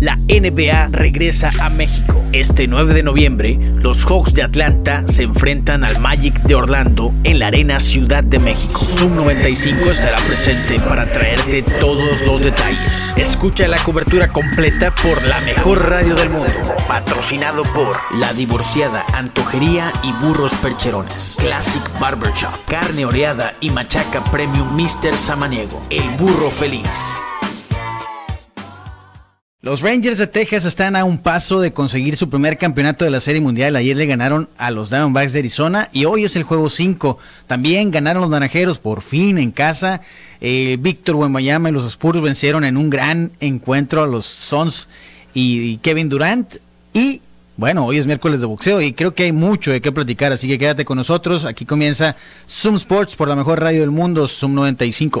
la NBA regresa a México. Este 9 de noviembre, los Hawks de Atlanta se enfrentan al Magic de Orlando en la Arena Ciudad de México. Zoom 95 estará presente para traerte todos los detalles. Escucha la cobertura completa por la mejor radio del mundo. Patrocinado por La Divorciada, Antojería y Burros Percherones. Classic Barbershop, Carne Oreada y Machaca Premium Mr. Samaniego. El Burro Feliz. Los Rangers de Texas están a un paso de conseguir su primer campeonato de la Serie Mundial. Ayer le ganaron a los Diamondbacks de Arizona y hoy es el juego 5. También ganaron los Naranjeros por fin en casa. Eh, Víctor Wembanyama y los Spurs vencieron en un gran encuentro a los Suns y, Kevin Durant. Y bueno, hoy es miércoles de boxeo y creo que hay mucho de qué platicar, así que quédate con nosotros. Aquí comienza Zoom Sports por la mejor radio del mundo, Zoom 95.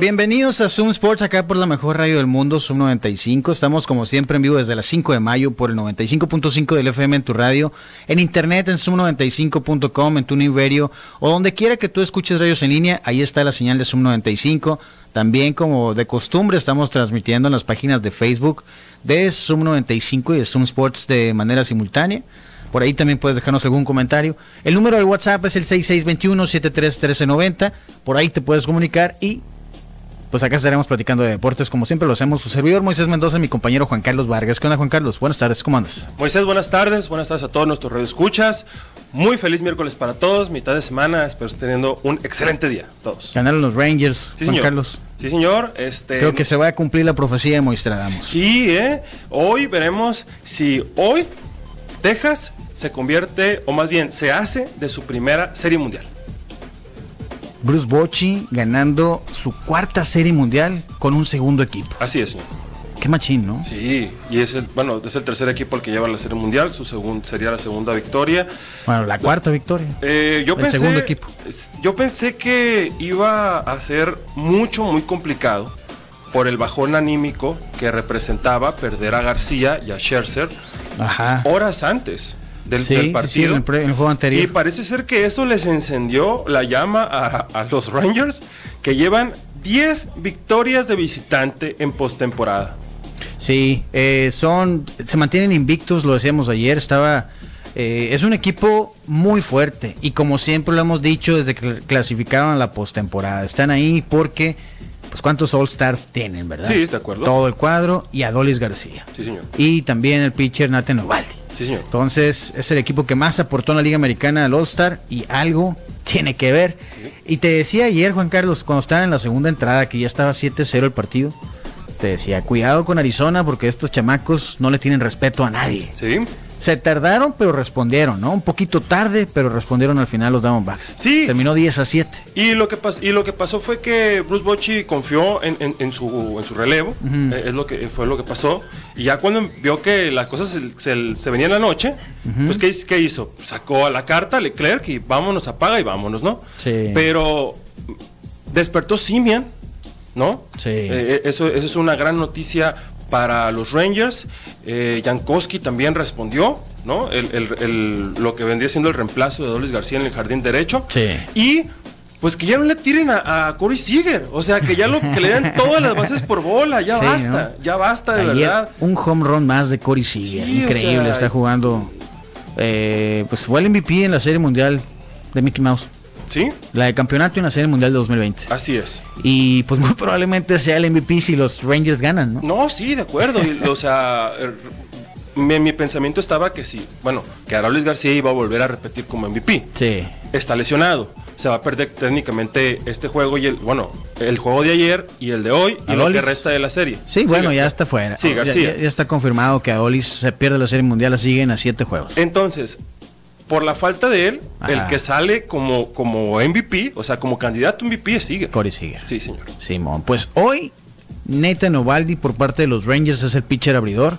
Bienvenidos a Zoom Sports, acá por la mejor radio del mundo, Zoom 95. Estamos como siempre en vivo desde las 5 de mayo por el 95.5 del FM en tu radio, en internet en zoom95.com, en tu Radio o donde quiera que tú escuches radios en línea, ahí está la señal de Zoom 95. También como de costumbre estamos transmitiendo en las páginas de Facebook de Zoom 95 y de Zoom Sports de manera simultánea. Por ahí también puedes dejarnos algún comentario. El número del WhatsApp es el 6621-731390. Por ahí te puedes comunicar y pues acá estaremos platicando de deportes como siempre lo hacemos. Su servidor Moisés Mendoza y mi compañero Juan Carlos Vargas. ¿Qué onda Juan Carlos? Buenas tardes, ¿cómo andas? Moisés, buenas tardes, buenas tardes a todos nuestros radioescuchas. Muy feliz miércoles para todos, mitad de semana, espero estar teniendo un excelente día, todos. Ganaron los Rangers, sí, Juan señor. Carlos. Sí, señor. Este... Creo que se va a cumplir la profecía de Moistradamos. Sí, ¿eh? Hoy veremos si hoy Texas se convierte, o más bien se hace de su primera serie mundial. Bruce Bochy ganando su cuarta serie mundial con un segundo equipo. Así es, señor. Qué machín, ¿no? Sí, y es el, bueno, es el tercer equipo el que lleva la serie mundial, su segundo sería la segunda victoria. Bueno, la cuarta victoria. Eh, yo el pensé, segundo equipo. Yo pensé que iba a ser mucho, muy complicado por el bajón anímico que representaba perder a García y a Scherzer Ajá. horas antes del, Sí, del sí, partido. sí, en el pre- en el juego anterior. Y parece ser que eso les encendió la llama a, a los Rangers, que llevan 10 victorias de visitante en postemporada. Sí, eh, son, se mantienen invictos, lo decíamos ayer, estaba, eh, es un equipo muy fuerte y como siempre lo hemos dicho desde que clasificaron a la postemporada, están ahí porque, pues cuántos All Stars tienen, ¿verdad? Sí, de acuerdo. Todo el cuadro y Adolis García. Sí, señor. Y también el pitcher Nathan Ovaldi. Sí, señor. Entonces es el equipo que más aportó en la Liga Americana al All Star y algo tiene que ver. Y te decía ayer, Juan Carlos, cuando estaba en la segunda entrada, que ya estaba 7-0 el partido, te decía, cuidado con Arizona porque estos chamacos no le tienen respeto a nadie. Sí. Se tardaron, pero respondieron, ¿no? Un poquito tarde, pero respondieron al final los Diamondbacks. Sí. Terminó 10 a 7. Y lo que, pas- y lo que pasó fue que Bruce Bochy confió en, en- en su, en su relevo, eh, es lo que, fue lo que pasó. Y ya cuando vio que las cosas se, se, se venían la noche, pues ¿qué, qué hizo? Sacó a la carta a Leclerc y vámonos, apaga y vámonos, ¿no? Sí. Pero despertó Simian, ¿no? Sí. Eh, eso, eso es una gran noticia para los Rangers. Eh, Jankowski también respondió, ¿no? El, el- el- lo que vendría siendo el reemplazo de Dolis García en el jardín derecho. Sí. Y pues que ya no le tiren a, a Corey Seager. O sea, que ya lo que le den todas las bases por bola. Ya Sí, basta, ¿no? ya basta de Ayer, verdad. un home run más de Corey Seager. Sí, o Increíble, sea, está jugando. eh, pues fue el MVP en la Serie Mundial de Mickey Mouse. ¿Sí? La de campeonato en la Serie Mundial de 2020. Así es. Y pues muy probablemente sea el MVP si los Rangers ganan, ¿no? No, sí, de acuerdo. Y, o sea, mi, mi pensamiento estaba que sí. Bueno, que Arolis García iba a volver a repetir como MVP. Sí. Está lesionado. Se va a perder técnicamente este juego y el, bueno, el juego de ayer y el de hoy y lo Adolis. que resta de la serie. Sí, bueno, ya está fuera. Sí, Ya- García. Ya, ya está confirmado que Adolis se pierde la Serie Mundial, la siguen a siete juegos. Entonces, por la falta de él, Ajá. el que sale como, como MVP, o sea, como candidato a MVP es Seager. Corey Seager. Sí, señor. Simón, pues hoy Nathan Ovaldi por parte de los Rangers es el pitcher abridor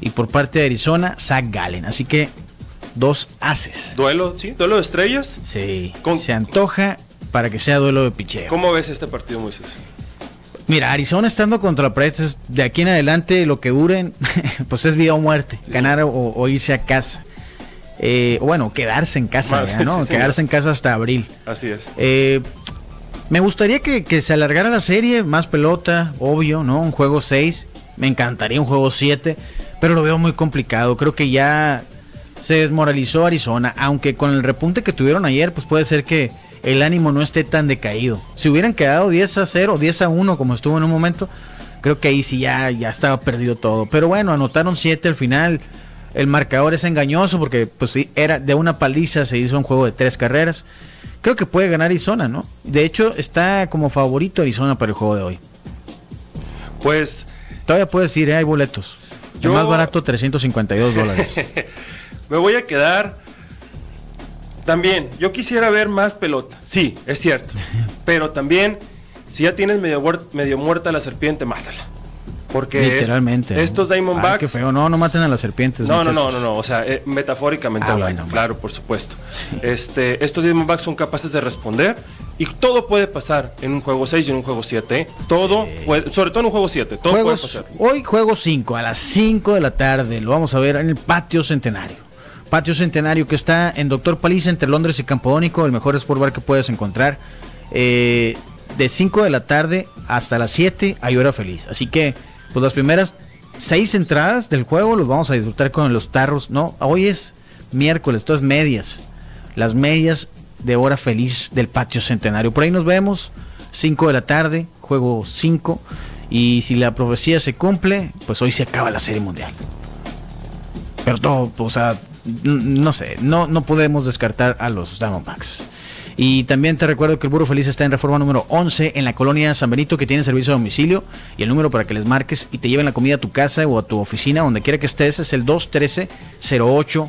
y por parte de Arizona Zach Gallen. Así que dos haces. Duelo, sí, duelo de estrellas. Sí. Con- Se antoja para que sea duelo de picheo. ¿Cómo ves este partido, Moisés? Mira, Arizona estando contra Pirates, de aquí en adelante lo que duren, pues es vida o muerte. Ganar o, o irse a casa. Eh, bueno, quedarse en casa, Más, ¿verdad, ¿no? sí, señor. quedarse en casa hasta abril. Así es. Eh, me gustaría que, que se alargara la serie, más pelota, obvio, ¿no? Un juego 6. Me encantaría un juego 7, pero lo veo muy complicado. Creo que ya se desmoralizó Arizona, aunque con el repunte que tuvieron ayer, pues puede ser que el ánimo no esté tan decaído. Si hubieran quedado 10 a 0, 10 a 1 como estuvo en un momento, creo que ahí sí ya, ya estaba perdido todo. Pero bueno, anotaron 7 al final. El marcador es engañoso porque pues sí, era de una paliza se hizo un juego de tres carreras. Creo que puede ganar Arizona, ¿no? De hecho, está como favorito Arizona para el juego de hoy. Pues Todavía puedes ir, ¿eh? hay boletos. Yo- El más barato, 352 dólares. me voy a quedar. También, yo quisiera ver más pelota. Sí, es cierto. Pero también, si ya tienes medio, medio muerta la serpiente, mátala. Porque Literalmente. estos Ay, Diamondbacks. qué feo. No, no maten a las serpientes. No, no, no, no, no, o sea, eh, metafóricamente Ah, hablando, bueno, claro, por supuesto. Sí. Este, estos Diamondbacks son capaces de responder y todo puede pasar en un juego 6 y en un juego 7. Todo, puede- sobre todo en un juego 7, todo Juegos, puede pasar. hoy juego 5 a las 5 de la tarde. Lo vamos a ver en el Patio Centenario. Patio Centenario que está en Doctor Paliza entre Londres y Campodónico, el mejor sport bar que puedes encontrar. Eh, de 5 de la tarde hasta las 7 hay hora feliz. Así que, pues las primeras 6 entradas del juego los vamos a disfrutar con los tarros. No, hoy es miércoles, todas medias. Las medias de hora feliz del Patio Centenario. Por ahí nos vemos. 5 de la tarde, juego 5. Y si la profecía se cumple, pues hoy se acaba la Serie Mundial. Pero o sea, no sé, no, no podemos descartar a los Diamondbacks. Y también te recuerdo que el Burro Feliz está en reforma número 11 en la colonia San Benito que tiene servicio a domicilio y el número para que les marques y te lleven la comida a tu casa o a tu oficina, donde quiera que estés, es el 213-0803.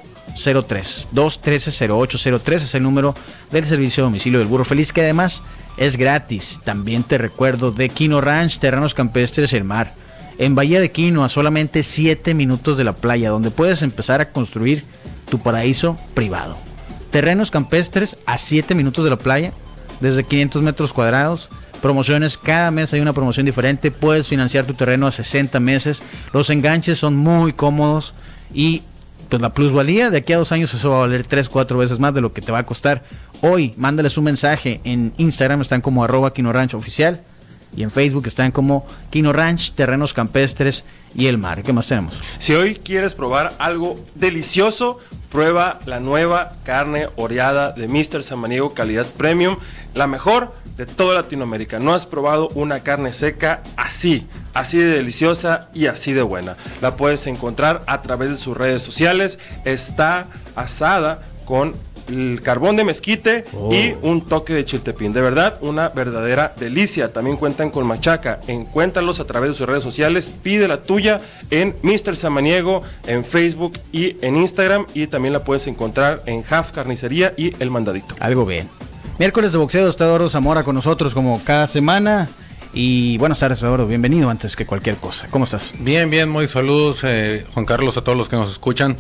213-0803 es el número del servicio a domicilio del Burro Feliz que además es gratis. También te recuerdo de Quino Ranch, Terrenos Campestres, el mar. En Bahía de Quino, a solamente 7 minutos de la playa, donde puedes empezar a construir tu paraíso privado. Terrenos campestres a 7 minutos de la playa, desde 500 metros cuadrados. Promociones, cada mes hay una promoción diferente. Puedes financiar tu terreno a 60 meses. Los enganches son muy cómodos y pues la plusvalía de aquí a dos años eso va a valer 3, 4 veces más de lo que te va a costar. Hoy, mándales un mensaje. En Instagram están como arroba Quino oficial. Y en Facebook están como Quino Ranch, Terrenos Campestres y El Mar. ¿Qué más tenemos? Si hoy quieres probar algo delicioso, prueba la nueva carne oreada de Mr. Samaniego calidad premium, la mejor de toda Latinoamérica. No has probado una carne seca así, así de deliciosa y así de buena. La puedes encontrar a través de sus redes sociales. Está asada con el carbón de mezquite Oh. y un toque de chiltepín. De verdad, una verdadera delicia. También cuentan con machaca. Encuéntralos a través de sus redes sociales. Pide la tuya en Mr. Samaniego, en Facebook y en Instagram. Y también la puedes encontrar en Half Carnicería y El Mandadito. Algo bien. Miércoles de boxeo está Eduardo Zamora con nosotros como cada semana. Y buenas tardes, Eduardo. Bienvenido antes que cualquier cosa. ¿Cómo estás? Bien, bien, muy saludos, eh, Juan Carlos, a todos los que nos escuchan.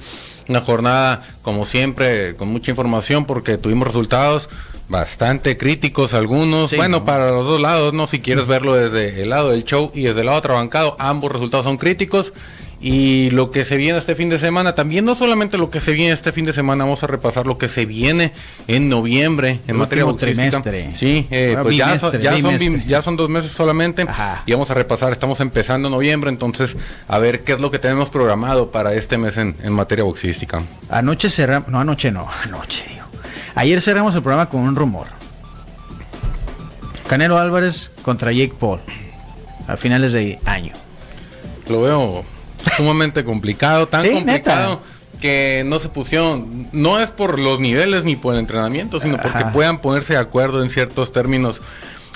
Una jornada, como siempre, con mucha información porque tuvimos resultados bastante críticos algunos. Sí, bueno, ¿no? para los dos lados, ¿no? Si quieres verlo desde el lado del show y desde el lado trabancado, ambos resultados son críticos. Y lo que se viene este fin de semana, también no solamente lo que se viene este fin de semana, vamos a repasar lo que se viene en noviembre en El materia boxística. trimestre. Sí, eh, pues ya son, ya son dos meses solamente Ajá. y vamos a repasar, estamos empezando noviembre, entonces a ver qué es lo que tenemos programado para este mes en, en materia boxística. Anoche cerramos. No, anoche no. Anoche, digo. Ayer cerramos el programa con un rumor. Canelo Álvarez contra Jake Paul. A finales de año. Lo veo sumamente complicado, tan Sí, complicado neta. que no se pusieron, no es por los niveles ni por el entrenamiento, sino porque puedan ponerse de acuerdo en ciertos términos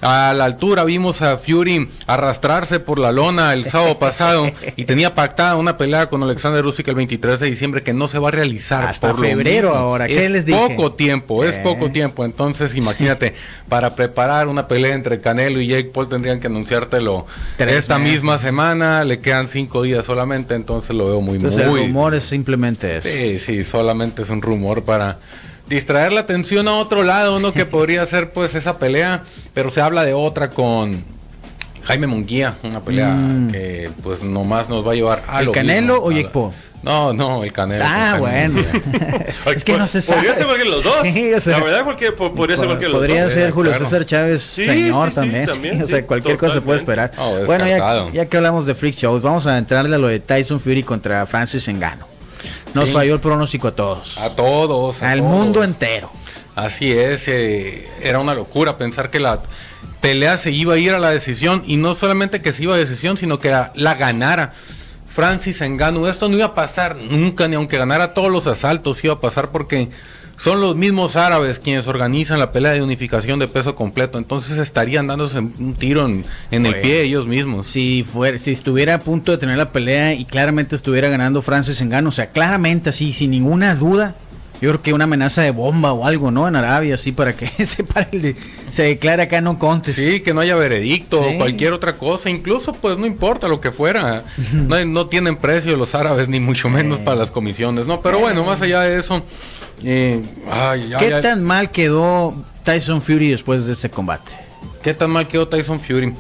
a la altura. Vimos a Fury arrastrarse por la lona el sábado pasado y tenía pactada una pelea con Alexander Usyk el 23 de diciembre que no se va a realizar hasta febrero ahora. ¿Qué es les dije? Poco tiempo, es poco tiempo. Entonces, imagínate, para preparar una pelea entre Canelo y Jake Paul tendrían que anunciártelo esta misma semana. Le quedan cinco días solamente, entonces lo veo muy entonces, El rumor es simplemente eso. Sí, sí, solamente es un rumor para distraer la atención a otro lado, ¿no? Que podría ser pues esa pelea, pero se habla de otra con Jaime Munguía, una pelea mm. que pues nomás nos va a llevar a ¿El Canelo o Jake Paul? No, no, el Canelo. Ah, bueno. es que no se sabe. Podría ser cualquiera de los dos. Sí, o sea, la verdad, cualquier, podría ser cualquiera de los podría dos. Podría ser Julio César Chávez, sí, señor, sí, también. también o sea, cualquier cosa se puede esperar. Oh, bueno, ya, ya, que hablamos de freak shows, vamos a entrarle a lo de Tyson Fury contra Francis Engano. Nos falló el pronóstico a todos. A todos. Al mundo entero. Así es, eh, era una locura pensar que la pelea se iba a ir a la decisión y no solamente que se iba a decisión, sino que la, ganara. Francis Engano, esto no iba a pasar nunca, ni aunque ganara todos los asaltos, iba a pasar porque son los mismos árabes quienes organizan la pelea de unificación de peso completo. Entonces estarían dándose un tiro en, el pie ellos mismos. Si, fuera, si estuviera a punto de tener la pelea y claramente estuviera ganando Francis Engano, o sea, claramente así, sin ninguna duda, yo creo que una amenaza de bomba o algo, ¿no? En Arabia, así, para que se, para se declare acá no contes. Sí, que no haya veredicto o cualquier otra cosa. Incluso, pues no importa lo que fuera. no, tienen precio los árabes, ni mucho menos para las comisiones, ¿no? Pero bueno, más allá de eso. Eh, ¿Qué tan mal quedó Tyson Fury después de este combate? ¿Qué tan mal quedó Tyson Fury?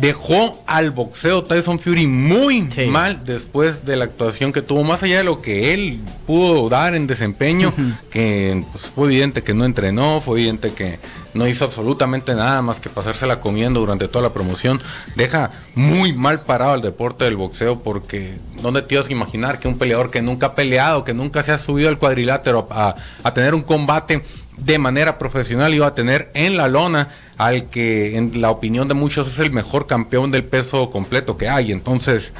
Dejó al boxeo Tyson Fury muy mal después de la actuación que tuvo, más allá de lo que él pudo dar en desempeño, que pues, fue evidente que no entrenó, fue evidente que no hizo absolutamente nada más que pasársela comiendo durante toda la promoción, deja muy mal parado el deporte del boxeo porque ¿dónde te ibas a imaginar que un peleador que nunca ha peleado, que nunca se ha subido al cuadrilátero a, a tener un combate de manera profesional iba a tener en la lona al que en la opinión de muchos es el mejor campeón del peso completo que hay. Entonces,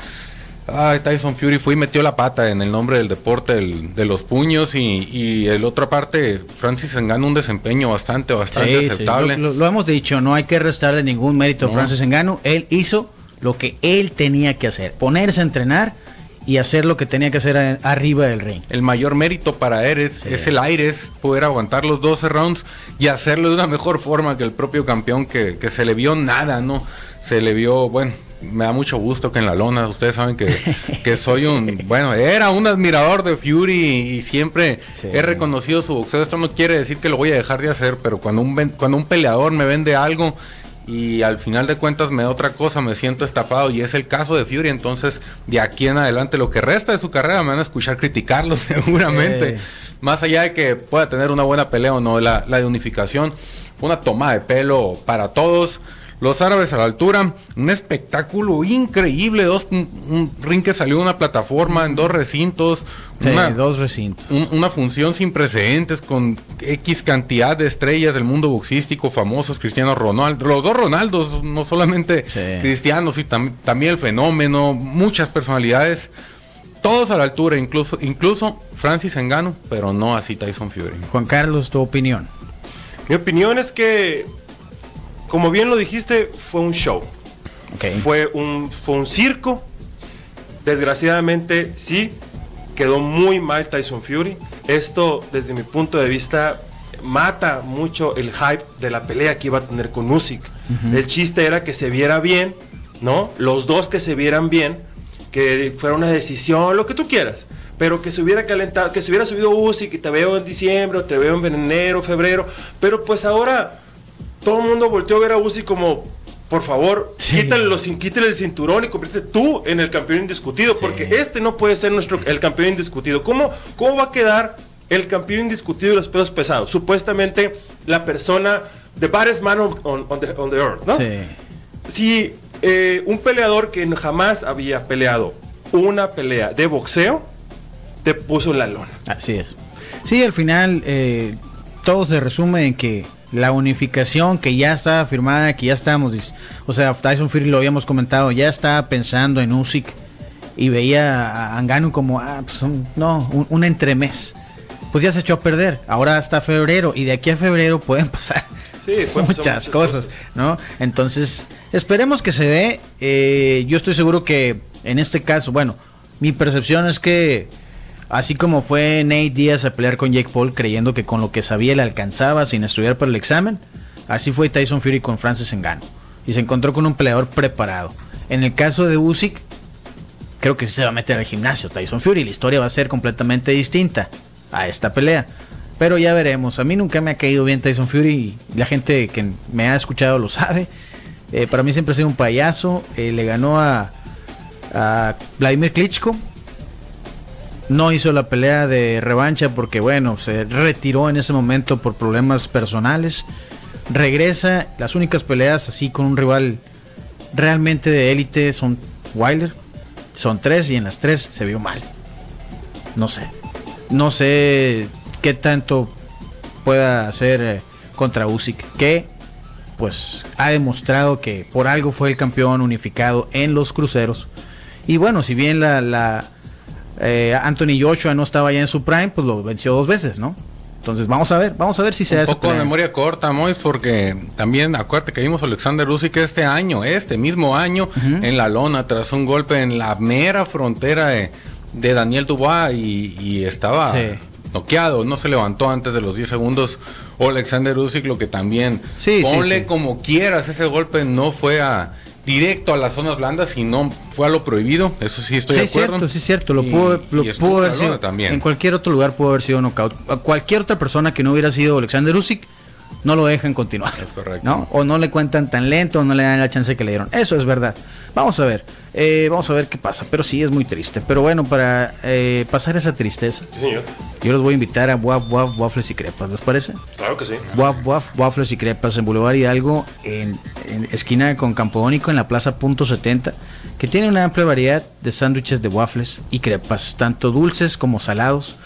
ay, Tyson Fury fue y metió la pata en el nombre del deporte de los puños y, y el otra parte, Francis Engano un desempeño bastante, bastante aceptable. Lo, hemos dicho, no hay que restarle ningún mérito a Francis Engano. Él hizo lo que él tenía que hacer, ponerse a entrenar y hacer lo que tenía que hacer arriba del ring. El mayor mérito para Eres es el Aires, poder aguantar los 12 rounds y hacerlo de una mejor forma que el propio campeón que, se le vio nada, ¿no? Se le vio, bueno, me da mucho gusto que en la lona, ustedes saben que, que soy un, bueno, era un admirador de Fury y, siempre he reconocido su boxeo. Esto no quiere decir que lo voy a dejar de hacer, pero cuando un, cuando un peleador me vende algo y al final de cuentas me da otra cosa, me siento estafado y es el caso de Fury, entonces de aquí en adelante lo que resta de su carrera me van a escuchar criticarlo seguramente, más allá de que pueda tener una buena pelea o no, la, la de unificación fue una toma de pelo para todos, los árabes a la altura, un espectáculo increíble, dos, un, ring que salió de una plataforma en dos recintos, dos recintos. una función sin precedentes con X cantidad de estrellas del mundo boxístico famosos, Cristiano Ronaldo, los dos Ronaldos, no solamente cristianos, y también el fenómeno, muchas personalidades todos a la altura, incluso, incluso Francis Engano, pero no así Tyson Fury. Juan Carlos, tu opinión. Mi opinión es que como bien lo dijiste, fue un show. Fue, un, fue un circo. Desgraciadamente, sí, quedó muy mal Tyson Fury. Esto, desde mi punto de vista, mata mucho el hype de la pelea que iba a tener con Usyk. El chiste era que se viera bien, ¿no? Los dos que se vieran bien, que fuera una decisión, lo que tú quieras, pero que se hubiera calentado, que se hubiera subido Usyk, que te veo en diciembre, o te veo en enero, febrero, pero pues ahora todo el mundo volteó a ver a Uzi como, por favor, quítale, los, quítale el cinturón y conviértete tú en el campeón indiscutido, porque este no puede ser nuestro el campeón indiscutido. ¿Cómo, ¿Cómo va a quedar el campeón indiscutido de los pesos pesados? Supuestamente la persona, the baddest man on, the, earth, ¿no? Sí. Si eh, un peleador que jamás había peleado una pelea de boxeo, te puso la lona. Así es. Sí, al final eh, todo se resume en que la unificación que ya estaba firmada, que ya estábamos, o sea, Tyson Fury lo habíamos comentado, ya estaba pensando en Usyk y veía a Angano como, ah, pues no, un, entremés. Pues ya se echó a perder. Ahora hasta febrero y de aquí a febrero pueden pasar muchas, cosas, ¿no? Entonces, esperemos que se dé. Eh, yo estoy seguro que en este caso, bueno, mi percepción es que así como fue Nate Díaz a pelear con Jake Paul creyendo que con lo que sabía le alcanzaba sin estudiar para el examen, así fue Tyson Fury con Francis Ngannou y se encontró con un peleador preparado. En el caso de Usyk, creo que se va a meter al gimnasio Tyson Fury. La historia va a ser completamente distinta a esta pelea. Pero ya veremos. A mí nunca me ha caído bien Tyson Fury y la gente que me ha escuchado lo sabe. Eh, para mí siempre ha sido un payaso. Eh, le ganó a, a Vladimir Klitschko. No hizo la pelea de revancha porque, bueno, se retiró en ese momento por problemas personales. Regresa. Las únicas peleas así con un rival realmente de élite son Wilder son tres y en las tres se vio mal. No sé. No sé qué tanto pueda hacer eh, contra Usyk. Que pues ha demostrado que por algo fue el campeón unificado en los cruceros. Y bueno, si bien la, la eh, Anthony Joshua no estaba ya en su prime, pues lo venció dos veces, ¿no? Entonces vamos a ver, vamos a ver si se da Un poco de memoria corta, Mois, porque también acuérdate que vimos a Alexander Usyk este año, este mismo año, en la lona, tras un golpe en la mera frontera de, Daniel Dubois y, estaba noqueado, no se levantó antes de los 10 segundos. O Alexander Usyk, lo que también, sí, ponle como quieras, ese golpe no fue a directo a las zonas blandas y no fue a lo prohibido. Eso sí estoy de acuerdo. Cierto, sí, cierto. Lo pudo, lo haber sido. También. En cualquier otro lugar pudo haber sido knockout. A cualquier otra persona que no hubiera sido Alexander Usyk no lo dejan continuar. Es correcto. ¿no? O no le cuentan tan lento, o no le dan la chance que le dieron. Eso es verdad. Vamos a ver. Eh, vamos a ver qué pasa. Pero sí es muy triste. Pero bueno, para eh, pasar esa tristeza, yo los voy a invitar a Waf Waf Waffles y Crepas. ¿Les parece? Claro que sí. Waf Waf Waffles y Crepas en Boulevard Hidalgo, en, en esquina con Campodónico, en la Plaza Punto 70, que tiene una amplia variedad de sándwiches de waffles y crepas, tanto dulces como salados.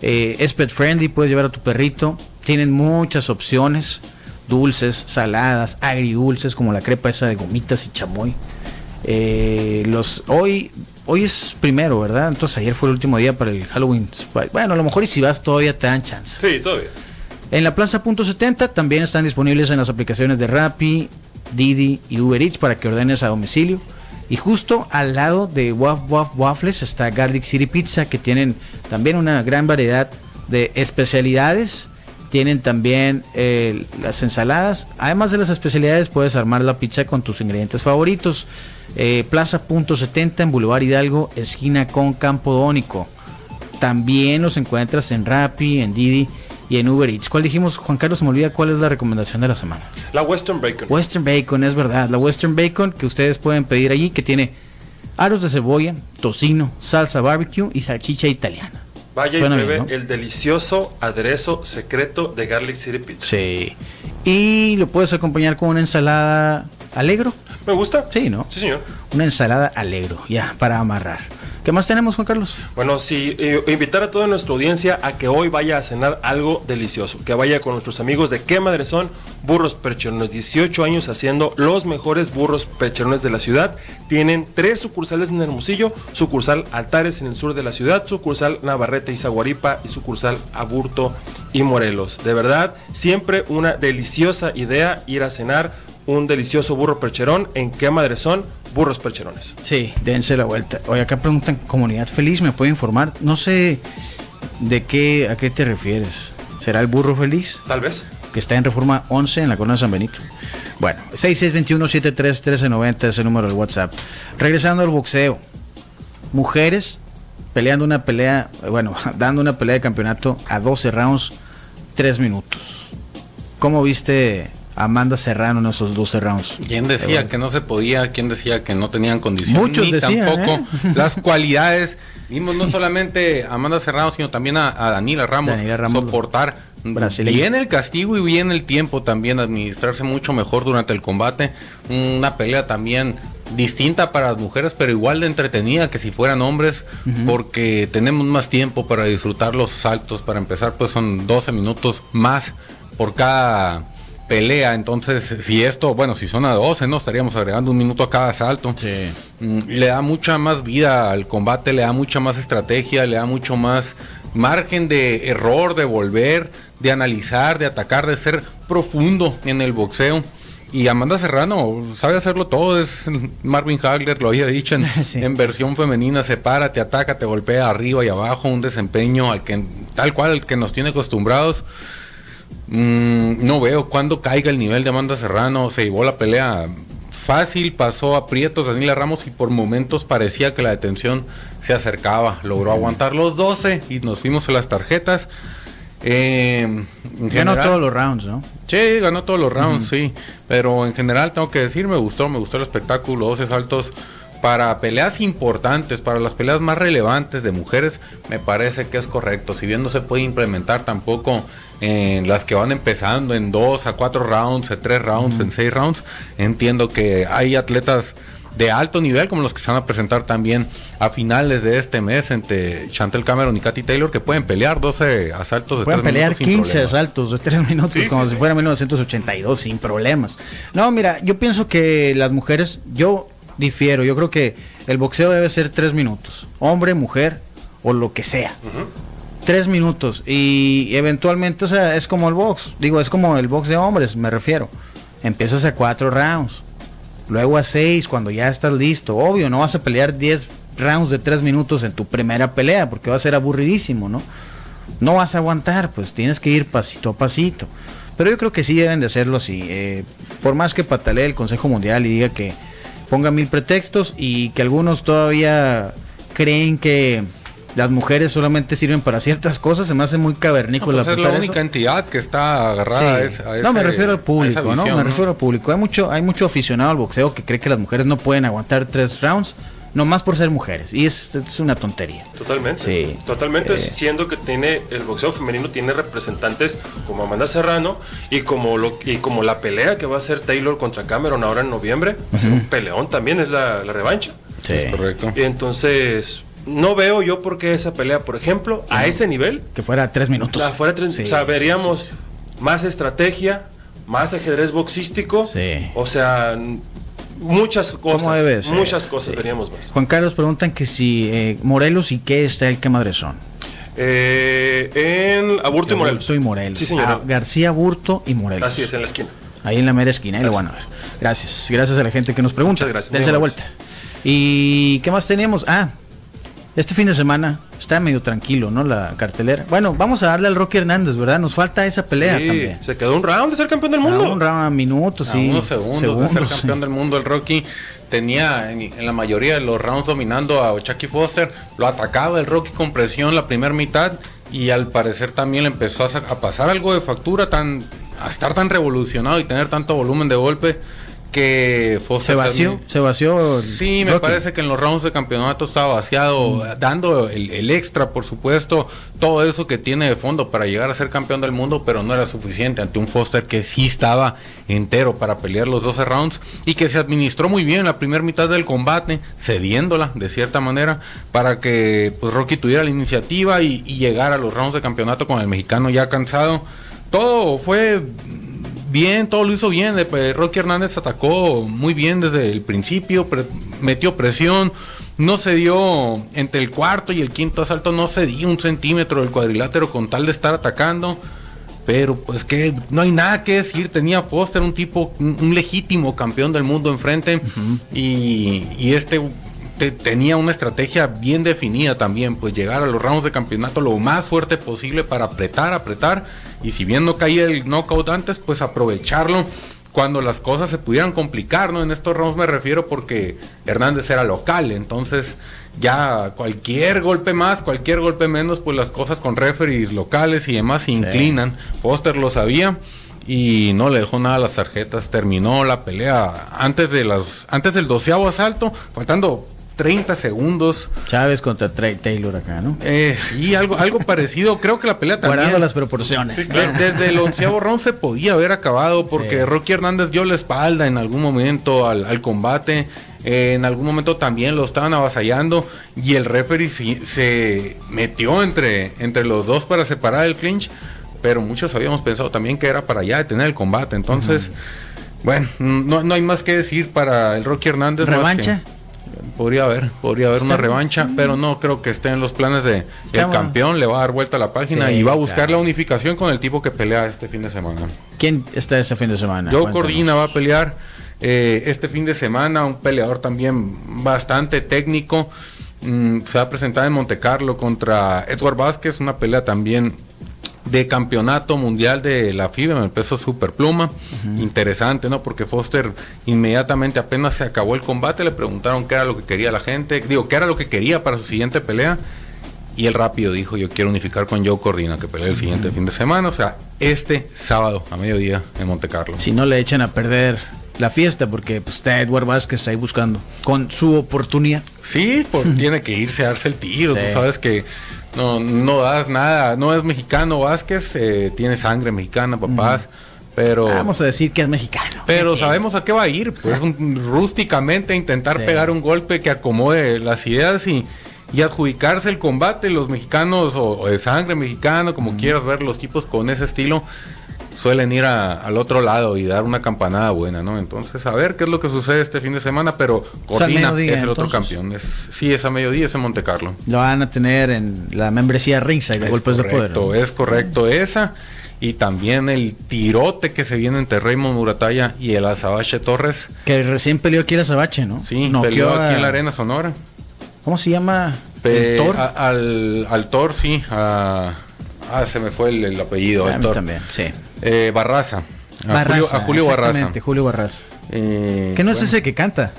Eh, es pet friendly, puedes llevar a tu perrito tienen muchas opciones, dulces, saladas, agridulces, como la crepa esa de gomitas y chamoy. Eh, los hoy hoy es primero, ¿verdad? Entonces ayer fue el último día para el Halloween. Bueno, a lo mejor y si vas todavía te dan chance. Sí, todavía. En la Plaza Punto 70 también están disponibles en las aplicaciones de Rappi, Didi y Uber Eats para que ordenes a domicilio. Y justo al lado de Waf Waf Waffles está Garlic City Pizza que tienen también una gran variedad de especialidades tienen también eh, las ensaladas. Además de las especialidades, puedes armar la pizza con tus ingredientes favoritos. Eh, Plaza Punto 70 en Boulevard Hidalgo, esquina con Campo Dónico. También los encuentras en Rappi, en Didi y en Uber Eats. ¿Cuál dijimos, Juan Carlos? Se me olvida cuál es la recomendación de la semana. La Western Bacon. Western Bacon, es verdad. La Western Bacon que ustedes pueden pedir allí, que tiene aros de cebolla, tocino, salsa barbecue y salchicha italiana. Vaya y pruebe el delicioso aderezo secreto de Garlic City Pizza. Sí. Y lo puedes acompañar con una ensalada alegro. Me gusta. Sí, ¿no? Sí, señor. Una ensalada alegro, ya, para amarrar. ¿Qué más tenemos, Juan Carlos? Bueno, sí, eh, invitar a toda nuestra audiencia a que hoy vaya a cenar algo delicioso. Que vaya con nuestros amigos de Qué Madre Son, Burros Percherones. 18 años haciendo los mejores burros percherones de la ciudad. Tienen tres sucursales en Hermosillo: sucursal Altares en el sur de la ciudad, sucursal Navarrete y Zaguaripa y sucursal Aburto y Morelos. De verdad, siempre una deliciosa idea ir a cenar un delicioso burro percherón en Qué Madre Son burros percherones. Sí, dense la vuelta. Oye, acá preguntan, comunidad feliz, ¿me puede informar? No sé de qué, a qué te refieres. ¿Será el burro feliz? Tal vez. Que está en Reforma 11 en la Corona de San Benito. Bueno, 6621-731390 es el número del WhatsApp. Regresando al boxeo. Mujeres peleando una pelea, bueno, dando una pelea de campeonato a 12 rounds, 3 minutos. ¿Cómo viste Amanda Serrano en esos 12 rounds. ¿Quién decía que no se podía? ¿Quién decía que no tenían condiciones? Muchos Ni tampoco ¿eh? las cualidades. Vimos no solamente a Amanda Serrano, sino también a, Daniela Ramos, soportar bien el castigo y bien el tiempo también, administrarse mucho mejor durante el combate. Una pelea también distinta para las mujeres, pero igual de entretenida que si fueran hombres, porque tenemos más tiempo para disfrutar los saltos. Para empezar, pues son 12 minutos más por cada pelea. Entonces, si esto, bueno, si son a 12, ¿no? Estaríamos agregando un minuto a cada asalto. Mm, le da mucha más vida al combate, le da mucha más estrategia, le da mucho más margen de error, de volver, de analizar, de atacar, de ser profundo en el boxeo. Y Amanda Serrano sabe hacerlo todo, es Marvin Hagler, lo había dicho en, Sí. en versión femenina, se para, te ataca, te golpea arriba y abajo, un desempeño al que tal cual el que nos tiene acostumbrados. Mm, no veo cuándo caiga el nivel de Amanda Serrano, se llevó la pelea fácil, pasó a Prietos, Daniela Ramos y por momentos parecía que la detención se acercaba, logró aguantar los 12 y nos fuimos a las tarjetas. Eh, Ganó general- todos los rounds, ¿no? Sí, ganó todos los rounds, sí. Pero en general tengo que decir, me gustó, me gustó el espectáculo, 12 saltos para peleas importantes, para las peleas más relevantes de mujeres, me parece que es correcto. Si bien no se puede implementar tampoco en las que van empezando en 2 a 4 rounds, en 3 rounds, en 6 rounds, entiendo que hay atletas de alto nivel como los que se van a presentar también a finales de este mes entre Chantel Cameron y Katy Taylor que pueden pelear 12 asaltos de Pueden tres pelear minutos sin 15 problemas. asaltos de 3 minutos Sí, como sí, si sí. fuera 1982 sin problemas. No, mira, yo pienso que las mujeres, yo difiero, yo creo que el boxeo debe ser 3 minutos, hombre, mujer o lo que sea. Tres minutos y eventualmente, o sea, es como el box, digo, es como el box de hombres, me refiero. Empiezas a cuatro rounds, luego a seis cuando ya estás listo. Obvio, no vas a pelear 10 rounds de tres minutos en tu primera pelea porque va a ser aburridísimo, ¿no? No vas a aguantar, pues tienes que ir pasito a pasito. Pero yo creo que sí deben de hacerlo así. eh, por más que patalee el Consejo Mundial y diga que ponga mil pretextos y que algunos todavía creen que las mujeres solamente sirven para ciertas cosas, se me hace muy No, cavernícola pues es la eso. única entidad que está agarrada Sí. a ese- a no, me refiero al público, ¿no? Me refiero al público. Hay mucho, hay mucho aficionado al boxeo que cree que las mujeres no pueden aguantar tres rounds, nomás por ser mujeres. Y es, es una tontería. Totalmente. Sí. Totalmente, Eh. siendo que tiene el boxeo femenino tiene representantes como Amanda Serrano y como lo y como la pelea que va a hacer Taylor contra Cameron ahora en noviembre, va a ser un peleón también es la, la revancha. Es correcto. Y entonces no veo yo por qué esa pelea, por ejemplo, a ese nivel, Que fuera tres minutos. la fuera tres- Sí. o sea, veríamos más estrategia, más ajedrez boxístico, Sí. o sea, muchas cosas, debe ser, muchas cosas sí. veríamos más. Juan Carlos preguntan que si eh, Morelos y qué está el que madrezón. Eh, en Aburto y Morelos. Soy Morelos. Sí, señor. Ah, García Burto y Morelos. Así es, en la esquina. Ahí en la mera esquina, ahí lo van a ver. Gracias, gracias a la gente que nos pregunta. Muchas gracias, Dense la vuelta. ¿Y qué más teníamos? Ah, este fin de semana está medio tranquilo, ¿no? La cartelera. Bueno, vamos a darle al Rocky Hernández, ¿verdad? Nos falta esa pelea Sí, también. se quedó un round de ser campeón del mundo. un round a minutos, A sí. unos segundos, de ser sí. campeón del mundo, el Rocky tenía en, en la mayoría de los rounds dominando a Chucky Foster, lo atacaba el Rocky con presión la primera mitad y al parecer también le empezó a, a pasar algo de factura, tan, a estar tan revolucionado y tener tanto volumen de golpe que Se Foster vació, admi- se vació. Sí, me Rocky. parece que en los rounds de campeonato estaba vaciado, dando el, el extra, por supuesto, todo eso que tiene de fondo para llegar a ser campeón del mundo, pero no era suficiente ante un Foster que sí estaba entero para pelear los 12 rounds y que se administró muy bien en la primera mitad del combate, cediéndola de cierta manera para que pues, Rocky tuviera la iniciativa y, y llegara a los rounds de campeonato con el mexicano ya cansado. Todo fue bien, todo lo hizo bien. eh, pues, Rocky Hernández atacó muy bien desde el principio, pre- metió presión, no se dio entre el cuarto y el quinto asalto, no se dio un centímetro del cuadrilátero con tal de estar atacando. Pero pues que no hay nada que decir, tenía Foster un tipo, un, legítimo campeón del mundo enfrente y, y este te- tenía una estrategia bien definida también, pues llegar a los rounds de campeonato lo más fuerte posible para apretar, apretar y si bien no caía el knockout antes, pues aprovecharlo cuando las cosas se pudieran complicar, ¿no? En estos rounds me refiero porque Hernández era local, entonces ya cualquier golpe más, cualquier golpe menos, pues las cosas con referees locales y demás se inclinan. Foster lo sabía y no le dejó nada a las tarjetas. Terminó la pelea antes de las antes del doceavo asalto, faltando 30 segundos. Chávez contra Trey Taylor acá, ¿no? Eh, sí, algo, algo parecido. Creo que la pelea también. Guardando las proporciones. Sí, desde el onceavo round se podía haber acabado porque Sí. Rocky Hernández dio la espalda en algún momento al, al combate. Eh, en algún momento también lo estaban avasallando y el referee sí- se metió entre, entre los dos para separar el clinch. Pero muchos habíamos pensado también que era para ya detener el combate. Entonces, bueno, no, no hay más que decir para el Rocky Hernández. más ¿Revancha? Podría haber, podría haber una revancha, pero no creo que esté en los planes de el campeón, le va a dar vuelta a la página y va a buscar la unificación con el tipo que pelea este fin de semana. ¿Quién está este fin de semana? Joe Cordina va a pelear eh, este fin de semana, un peleador también bastante técnico. Mm, se va a presentar en Monte Carlo contra Edward Vázquez, una pelea también de campeonato mundial de la FIBA en el peso superpluma. Interesante, ¿no? Porque Foster inmediatamente apenas se acabó el combate, le preguntaron qué era lo que quería la gente, digo, qué era lo que quería para su siguiente pelea. Y él rápido dijo, yo quiero unificar con Joe Cordina, que pelea el siguiente fin de semana, o sea, este sábado a mediodía en Monte Carlo. Si no le echan a perder la fiesta, porque pues, está Edward Vázquez ahí buscando con su oportunidad. Sí, pues tiene que irse a darse el tiro, tú sabes que no, no das nada, no es mexicano Vázquez, eh, tiene sangre mexicana, papás. Pero, Vamos a decir que es mexicano. Pero sabemos a qué va a ir, pues rústicamente intentar pegar un golpe que acomode las ideas y, y adjudicarse el combate. Los mexicanos o, de sangre mexicana, como quieras ver, los tipos con ese estilo, suelen ir al otro lado y dar una campanada buena, ¿no? Entonces, a ver qué es lo que sucede este fin de semana, pero Cortina es el otro campeón. Es, sí, es a mediodía, es en Monte Carlo. Lo van a tener en la membresía Ringside de Golpes de Poder. Es correcto, esa. Y también el tirote que se viene entre Raymond Murataya y el Azabache Torres. Que recién peleó aquí el Azabache, ¿no? Sí, peleó aquí en la Arena Sonora. ¿Cómo se llama? ¿El al, al Thor, sí. A, ah, se me fue el, apellido. A mí también, sí. Eh, Barraza. A Julio, a Julio Barraza. Julio Barraza. Eh, que no es ese que canta.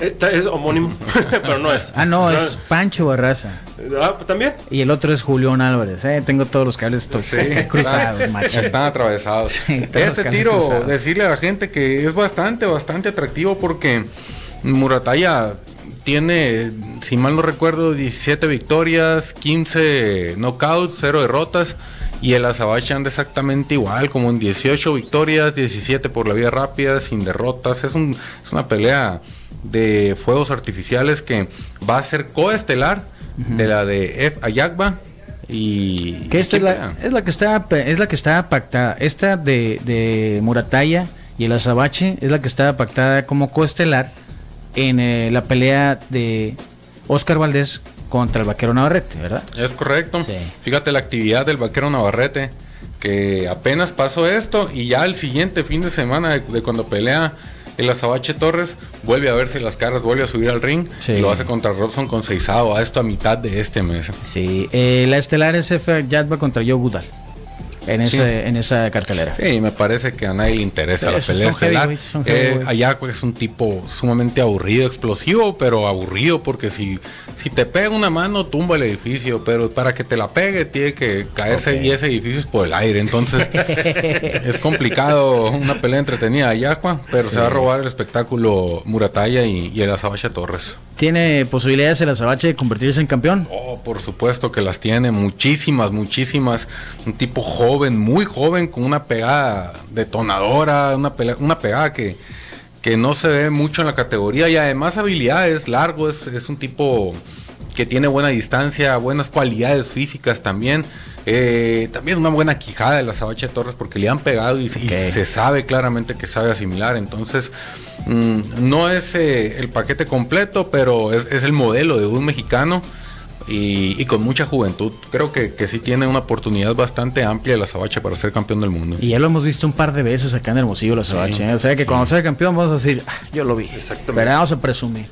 Eh, es homónimo, pero no es. Ah, no, es Pancho Barraza. Ah, también. Y el otro es Julián Álvarez. Eh, tengo todos los cables cruzados, macho. Están atravesados. este tiro, decirle a la gente que es bastante, bastante atractivo porque Murataya tiene, si mal no recuerdo, 17 victorias, 15 knockouts, 0 derrotas. Y el Azabache anda exactamente igual, como en 18 victorias, 17 por la vía rápida, sin derrotas. Es, un, es una pelea de fuegos artificiales que va a ser coestelar de la de F. Ayagba. Y que esta es la, es la, que está es la que está pactada esta de, de Murataya y el Azabache es la que está pactada como coestelar en eh, la pelea de Oscar Valdés contra el vaquero Navarrete, ¿verdad? Es correcto. Fíjate la actividad del vaquero Navarrete, que apenas pasó esto y ya el siguiente fin de semana de, cuando pelea el Azabache Torres vuelve a verse las caras, vuelve a subir al ring y lo hace contra Robson con Seizado a esto a mitad de este mes. Sí, eh, la estelar es F. Jadba contra Joe Goodall en, ese, en esa cartelera. Sí, me parece que a nadie le interesa la pelea estelar. Eh, es un tipo sumamente aburrido, explosivo, pero aburrido porque si, si te pega una mano, tumba el edificio, pero para que te la pegue tiene que caerse 10 edificios por el aire. Entonces es complicado una pelea entretenida Ayacua, pero se va a robar el espectáculo Murataya y, y el Azabache Torres. ¿Tiene posibilidades el Azabache de convertirse en campeón? Oh, por supuesto que las tiene, muchísimas, muchísimas. Un tipo joven, muy joven, con una pegada detonadora, una, una pegada que, que no se ve mucho en la categoría y además habilidades, largo, es, es un tipo que tiene buena distancia, buenas cualidades físicas también. Eh, también una buena quijada de la Azabache Torres porque le han pegado y, se sabe claramente que sabe asimilar. Entonces, mm, no es eh, el paquete completo, pero es, el modelo de un mexicano. Y, con mucha juventud. Creo que, que, sí tiene una oportunidad bastante amplia la Sabache para ser campeón del mundo. Y ya lo hemos visto un par de veces acá en Hermosillo la Sabache. ¿eh? o sea que cuando sea campeón vamos a decir, ah, yo lo vi. Exactamente. vamos a presumir.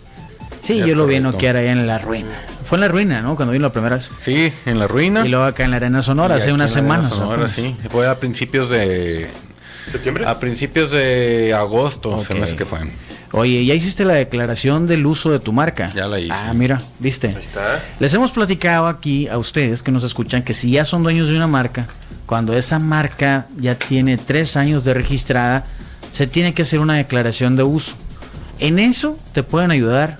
Sí, yo lo vi noquear ahí en la ruina. Fue en la ruina, ¿no? Cuando vino la primera vez. Sí, en la ruina. Y luego acá en la Arena Sonora, hace unas semanas. Sonora, sí. Fue a principios de. ¿Septiembre? A principios de agosto, se me hace que fue. Oye, ¿ya hiciste la declaración del uso de tu marca? Ya la hice. Ah, mira, ¿viste? Ahí está. Les hemos platicado aquí a ustedes que nos escuchan que si ya son dueños de una marca, cuando esa marca ya tiene tres años de registrada, se tiene que hacer una declaración de uso. En eso te pueden ayudar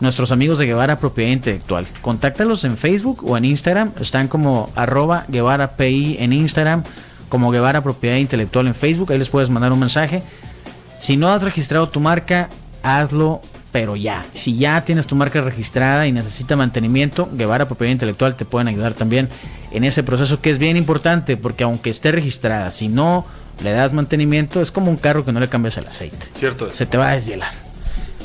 nuestros amigos de Guevara Propiedad Intelectual. Contáctalos en Facebook o en Instagram. Están como arroba Guevara PI en Instagram, como Guevara Propiedad Intelectual en Facebook. Ahí les puedes mandar un mensaje. Si no has registrado tu marca, hazlo, pero ya. Si ya tienes tu marca registrada y necesita mantenimiento, Guevara Propiedad Intelectual te pueden ayudar también en ese proceso que es bien importante porque aunque esté registrada, si no le das mantenimiento, es como un carro que no le cambias el aceite. Cierto. Se te va a desvielar.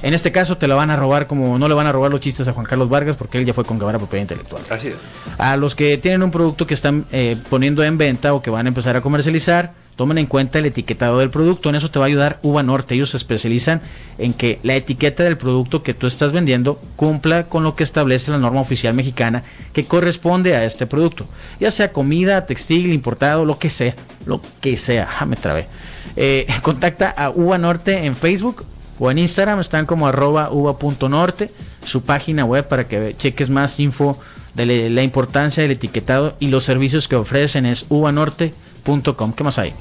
En este caso te la van a robar como no le van a robar los chistes a Juan Carlos Vargas porque él ya fue con Guevara propiedad intelectual. Así es. A los que tienen un producto que están eh, poniendo en venta o que van a empezar a comercializar, tomen en cuenta el etiquetado del producto. En eso te va a ayudar Uva Norte. Ellos se especializan en que la etiqueta del producto que tú estás vendiendo cumpla con lo que establece la norma oficial mexicana que corresponde a este producto. Ya sea comida, textil, importado, lo que sea. Lo que sea. Ja, me trabé. Eh, contacta a Uva Norte en Facebook o en Instagram. Están como arroba uva.norte. Su página web para que cheques más info de la importancia del etiquetado y los servicios que ofrecen es uvanorte.com. ¿Qué más hay?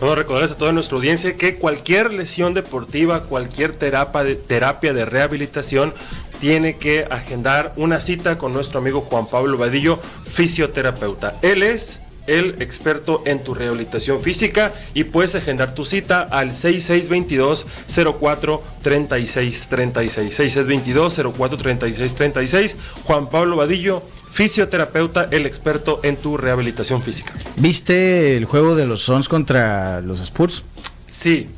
Vamos a recordarles a toda nuestra audiencia que cualquier lesión deportiva, cualquier terapia de, rehabilitación, tiene que agendar una cita con nuestro amigo Juan Pablo Vadillo, fisioterapeuta. Él es el experto en tu rehabilitación física y puedes agendar tu cita al 6622 04 36 36 6622 04 36 36 Juan Pablo Vadillo, fisioterapeuta, el experto en tu rehabilitación física. ¿Viste el juego de los Suns contra los Spurs? Sí,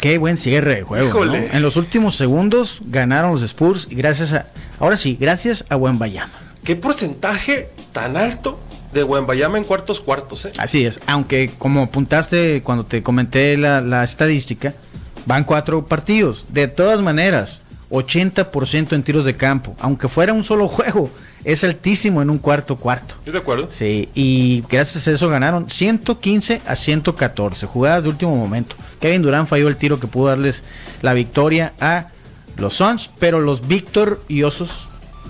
Qué buen cierre de juego. En los últimos segundos ganaron los Spurs y gracias a. Ahora sí, gracias a Bayama. ¿Qué porcentaje tan alto de Wembayama en cuartos cuartos? Eh? Así es, aunque como apuntaste cuando te comenté la, la estadística, van cuatro partidos. De todas maneras, 80% en tiros de campo, aunque fuera un solo juego, es altísimo en un cuarto cuarto. Estoy de acuerdo. Sí, y gracias a eso ganaron 115 a 114, jugadas de último momento. Kevin Durán falló el tiro que pudo darles la victoria a los Suns, pero los victoriosos,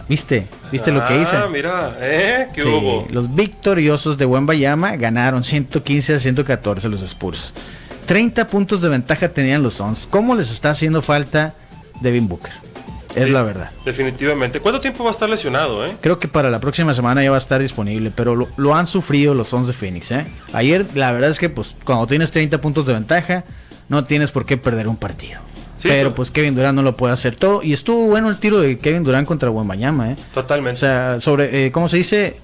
¿viste? ¿Viste lo que hice? Ah, mira, ¿eh? ¿Qué Sí, hubo? los victoriosos de Wembayama ganaron 115 a 114 los Spurs. 30 puntos de ventaja tenían los Suns. ¿Cómo les está haciendo falta Devin Booker? Es Sí, la verdad. Definitivamente. ¿Cuánto tiempo va a estar lesionado, eh? Creo que para la próxima semana ya va a estar disponible, pero lo, lo han sufrido los Suns de Phoenix. ¿eh? Ayer, la verdad es que pues cuando tienes 30 puntos de ventaja, no tienes por qué perder un partido. Sí, pero pues Kevin Durant no lo puede hacer todo. Y estuvo bueno el tiro de Kevin Durant contra Wembayama. ¿eh? Totalmente. O sea, sobre, eh, ¿cómo se dice?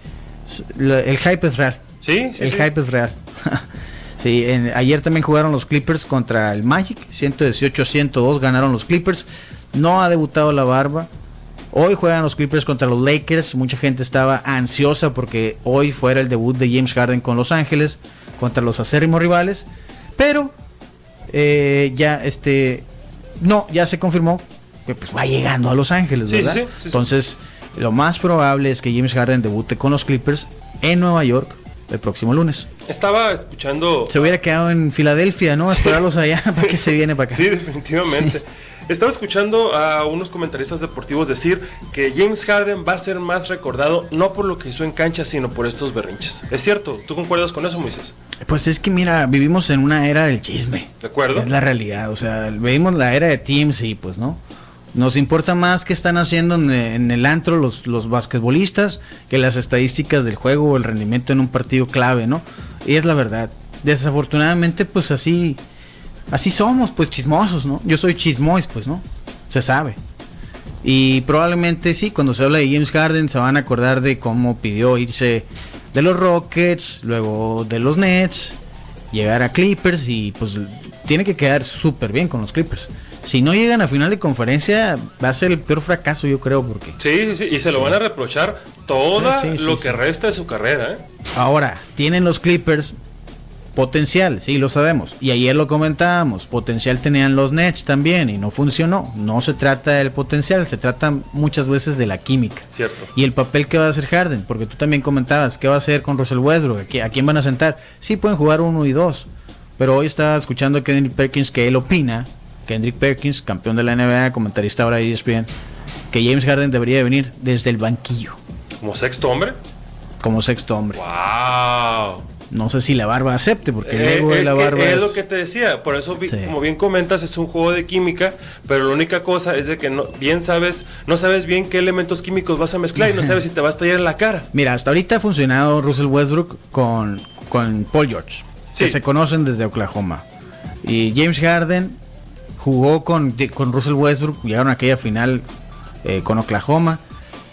El hype es real. sí, sí, el sí. hype es real. sí, en- ayer también jugaron los Clippers contra el Magic. 118 a 102 ganaron los Clippers. No ha debutado la barba. Hoy juegan los Clippers contra los Lakers. Mucha gente estaba ansiosa porque hoy fuera el debut de James Harden con Los Ángeles contra los acérrimos rivales. Pero eh, ya este no, ya se confirmó que pues va llegando a Los Ángeles, ¿verdad? sí, sí, sí. Entonces, lo más probable es que James Harden debute con los Clippers en Nueva York el próximo lunes. Estaba escuchando. Se hubiera quedado en Filadelfia, ¿no? A esperarlos allá para que se viene para acá. Sí, definitivamente. Estaba escuchando a unos comentaristas deportivos decir que James Harden va a ser más recordado no por lo que hizo en cancha, sino por estos berrinches. ¿Es cierto? ¿Tú concuerdas con eso, Moisés? Pues es que mira, vivimos en una era del chisme. ¿De acuerdo? Es la realidad, o sea, vivimos la era de Teams y pues, ¿no? Nos importa más qué están haciendo en, el antro los, los basquetbolistas que las estadísticas del juego o el rendimiento en un partido clave, ¿no? Y es la verdad. Desafortunadamente, pues así, así somos, pues chismosos, ¿no? Yo soy chismois, pues, ¿no? Se sabe. Y probablemente sí, cuando se habla de James Harden se van a acordar de cómo pidió irse de los Rockets, luego de los Nets, llegar a Clippers y pues tiene que quedar súper bien con los Clippers. Si no llegan a final de conferencia va a ser el peor fracaso yo creo porque Sí, sí, sí. Y se lo van a reprochar toda Sí, sí, sí, lo que resta de su carrera, ¿eh? ahora tienen los Clippers potencial, sí lo sabemos. Y ayer lo comentábamos, potencial tenían los Nets también y no funcionó. No se trata del potencial, se trata muchas veces de la química. Cierto. Y el papel que va a hacer Harden, porque tú también comentabas, ¿qué va a hacer con Russell Westbrook? ¿A qui- ¿A quién van a sentar? Sí, pueden jugar uno y dos, pero hoy estaba escuchando a Kendrick Perkins que él opina, Kendrick Perkins, campeón de la NBA, comentarista ahora de ESPN, que James Harden debería de venir desde el banquillo, Como sexto hombre. como sexto hombre. ¡Wow! No sé si la barba acepte, porque el Eh, ego de la barba es es- lo que te decía, por eso Sí. como bien comentas es un juego de química, pero la única cosa es de que no bien sabes, no sabes bien qué elementos químicos vas a mezclar y no sabes si te va a estallar en la cara. Mira, hasta ahorita ha funcionado Russell Westbrook con, con Paul George, que se conocen desde Oklahoma. Y James Harden jugó con, con Russell Westbrook, llegaron a aquella final eh, con Oklahoma.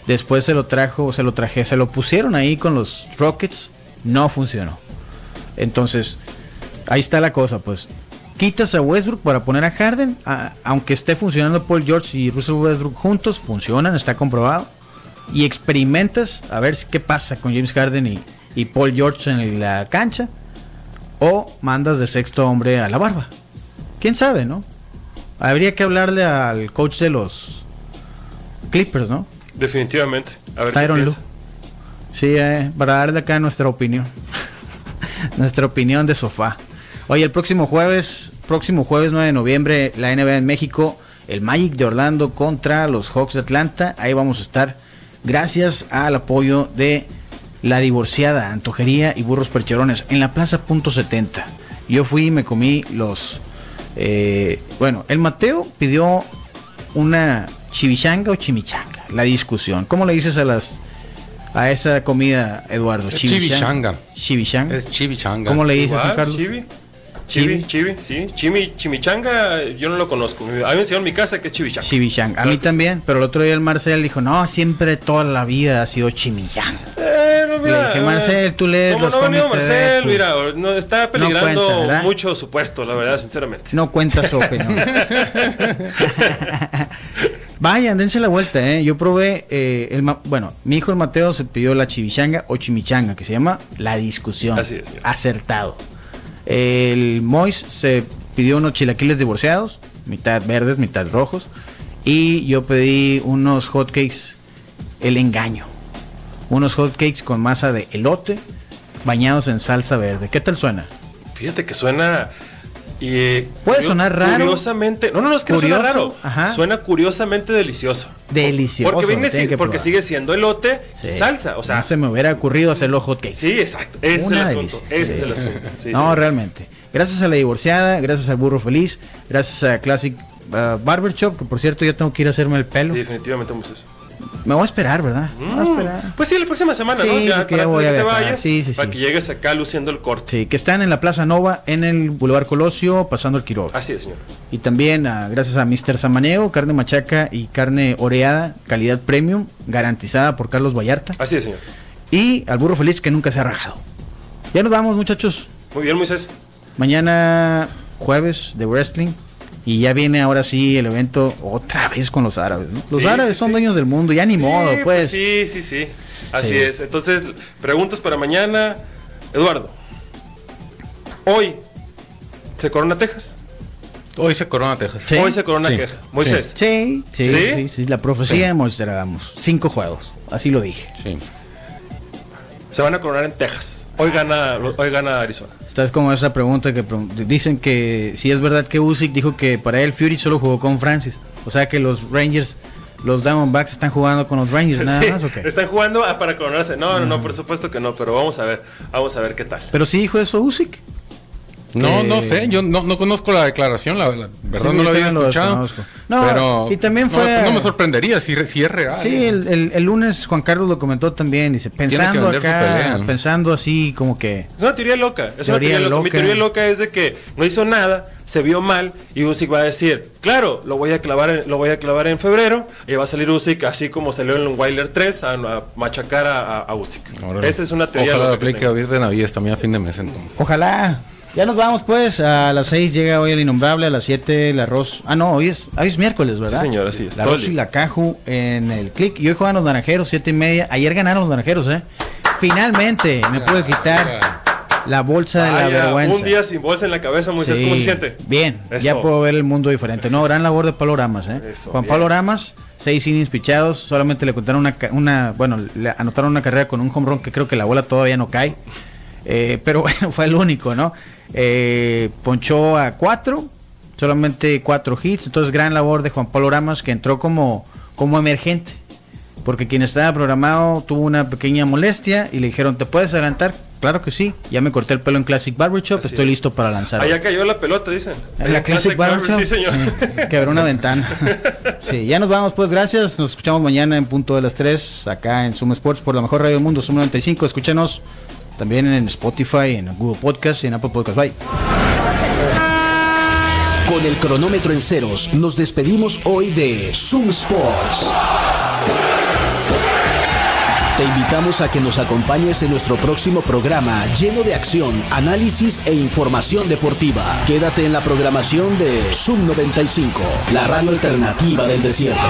Después se lo trajo, se lo traje, se lo pusieron ahí con los Rockets, no funcionó. Entonces, ahí está la cosa, pues. quitas a Westbrook para poner a Harden, aunque esté funcionando Paul George y Russell Westbrook juntos, funcionan, está comprobado. Y experimentas a ver qué pasa con James Harden y, y Paul George en la cancha. O mandas de sexto hombre a la barba. ¿Quién sabe, no? Habría que hablarle al coach de los Clippers, ¿no? Definitivamente. A ver qué Lue. piensa. Sí, eh, para darle acá nuestra opinión. nuestra opinión de sofá. Oye, el próximo jueves, próximo jueves 9 de noviembre, la NBA en México, el Magic de Orlando contra los Hawks de Atlanta. Ahí vamos a estar gracias al apoyo de la divorciada Antojería y Burros Percherones en la Plaza Punto 70. Yo fui y me comí los... eh, bueno, el Mateo pidió una chivichanga o chimichanga. La discusión. ¿Cómo le dices a las a esa comida, Eduardo? Es chivichanga. ¿Cómo le dices, Juan Carlos? Chivi. Chivi, chivi, sí. Chimi, chimichanga, yo no lo conozco. A mí me enseñaron en mi casa que es chivichanga. Chimichanga. A mí también, pero el otro día el Marcel dijo, no, siempre toda la vida ha sido chimichanga. Pero Le dije, Marcel, tú lees ¿Cómo los no, cómics de Marcel, mira, no, está peligrando cuenta, mucho su puesto, la verdad, sinceramente. No cuenta su opinión. Vayan, dense la vuelta, ¿eh? Yo probé, eh, el bueno, mi hijo el Mateo se pidió la chivichanga o chimichanga, que se llama La Discusión. Así es, señor. Acertado. El Mois se pidió unos chilaquiles divorciados, mitad verdes, mitad rojos. Y yo pedí unos hotcakes, el engaño. Unos hotcakes con masa de elote, bañados en salsa verde. ¿Qué tal suena? Fíjate que suena. Y, eh, Puede sonar raro. Curiosamente. No, no, no, es que no suena raro. ajá. Suena curiosamente delicioso. Delicioso. Porque, viene si- que porque sigue siendo elote y Sí. salsa. O sea, no se me hubiera ocurrido hacer los hotcakes. sí, exacto. Ese es el Una asunto. delicia. Ese Sí. es el asunto. Sí, no, realmente. Gracias a la divorciada, gracias al burro feliz, gracias a Classic uh, Barber Shop, que por cierto ya tengo que ir a hacerme el pelo. Definitivamente. Me voy a esperar, ¿verdad? Me voy a esperar. Pues sí, la próxima semana, ¿no? Sí, Ya, para ya antes voy a que te vayas. Sí, sí, Para que llegues acá luciendo el corte. Sí, que están en la Plaza Nova, en el Boulevard Colosio, pasando el Quiroga. Así es, señor. Y también ah, gracias a Mr. Samaniego, carne machaca y carne oreada, calidad premium, garantizada por Carlos Vallarta. Así es, señor. Y al burro feliz que nunca se ha rajado. Ya nos vamos, muchachos. Muy bien, Moisés. Mañana jueves de wrestling. Y ya viene ahora sí el evento otra vez con los árabes. ¿no? Los Sí, árabes sí, son sí. dueños del mundo, ya ni Sí, modo, pues. Sí, sí, sí. Así Sí. es. Entonces, preguntas para mañana. Eduardo, hoy se corona Texas. Hoy se corona Texas. Sí. Hoy se corona Sí. Texas. Moisés. Sí, sí, ¿Sí? sí, sí, La profecía Sí. de Mostradamus. Cinco juegos, así lo dije. Sí. Se van a coronar en Texas. Hoy gana, hoy gana Arizona. Estás como esa pregunta que dicen que si es verdad que Usyk dijo que para él Fury solo jugó con Francis. O sea que los Rangers, los Diamondbacks están jugando con los Rangers nada Sí, más, ¿o qué? Están jugando ah, para coronarse. No, no, no, por supuesto que no, pero vamos a ver. Vamos a ver qué tal. Pero sí dijo eso Usyk. No, Que- no sé, yo no, no conozco la declaración, la, la verdad Sí, no la había escuchado. No, pero y también no, fue- No, me sorprendería si, es real. Sí, el, el- el lunes Juan Carlos lo comentó también, dice, que pensando vender su acá, pelea, ¿no? pensando así como que... Es una teoría loca. Es Teoría una teoría loca. Mi loca. teoría loca es de que no hizo nada, se vio mal y Usyk va a decir, claro, lo voy a clavar en, lo voy a clavar en febrero y va a salir Usyk así como salió en Wilder 3 a, a machacar a, a, Usyk. Órale. Esa es una teoría Ojalá loca. que aplique a Vir de Navidad también a fin de mes entonces. Ojalá. Ya nos vamos pues, a las 6 llega hoy el innombrable, a las 7 el arroz. Ah, no, hoy es, hoy es miércoles, ¿verdad? Sí, señor, así es, El todo arroz y la caju en el click. Y hoy juegan los naranjeros, 7 y media. Ayer ganaron los naranjeros, ¿eh? Finalmente me pude quitar la bolsa de la vergüenza. un día sin bolsa en la cabeza, Moisés, Sí, ¿cómo se siente? Bien, Eso. ya puedo ver el mundo diferente. No, gran labor de Pablo Ramas, ¿eh? Eso, Juan bien. Pablo Ramas, seis innings pichados, solamente le contaron una, ca- una, bueno, le anotaron una carrera con un home run que creo que la bola todavía no cae. Eh, pero bueno, fue el único, ¿no? Eh, ponchó a cuatro, solamente cuatro hits, entonces gran labor de Juan Pablo Ramas que entró como, como emergente. Porque quien estaba programado tuvo una pequeña molestia y le dijeron, ¿te puedes adelantar? Claro que sí, ya me corté el pelo en Classic Barber Shop, estoy es. listo para lanzar. Allá cayó la pelota, dicen. En la Classic Barber, Barber Shop. Sí, señor. Sí, quebró una ventana. Sí, ya nos vamos, pues gracias. Nos escuchamos mañana en punto de las 3 acá en Zoom Sports por la mejor radio del mundo, Zoom 95. Escúchanos también en Spotify, en Google Podcast y en Apple Podcast. Bye. Con el cronómetro en ceros, nos despedimos hoy de Zoom Sports. Te invitamos a que nos acompañes en nuestro próximo programa lleno de acción, análisis e información deportiva. Quédate en la programación de Sub 95, la radio alternativa del desierto.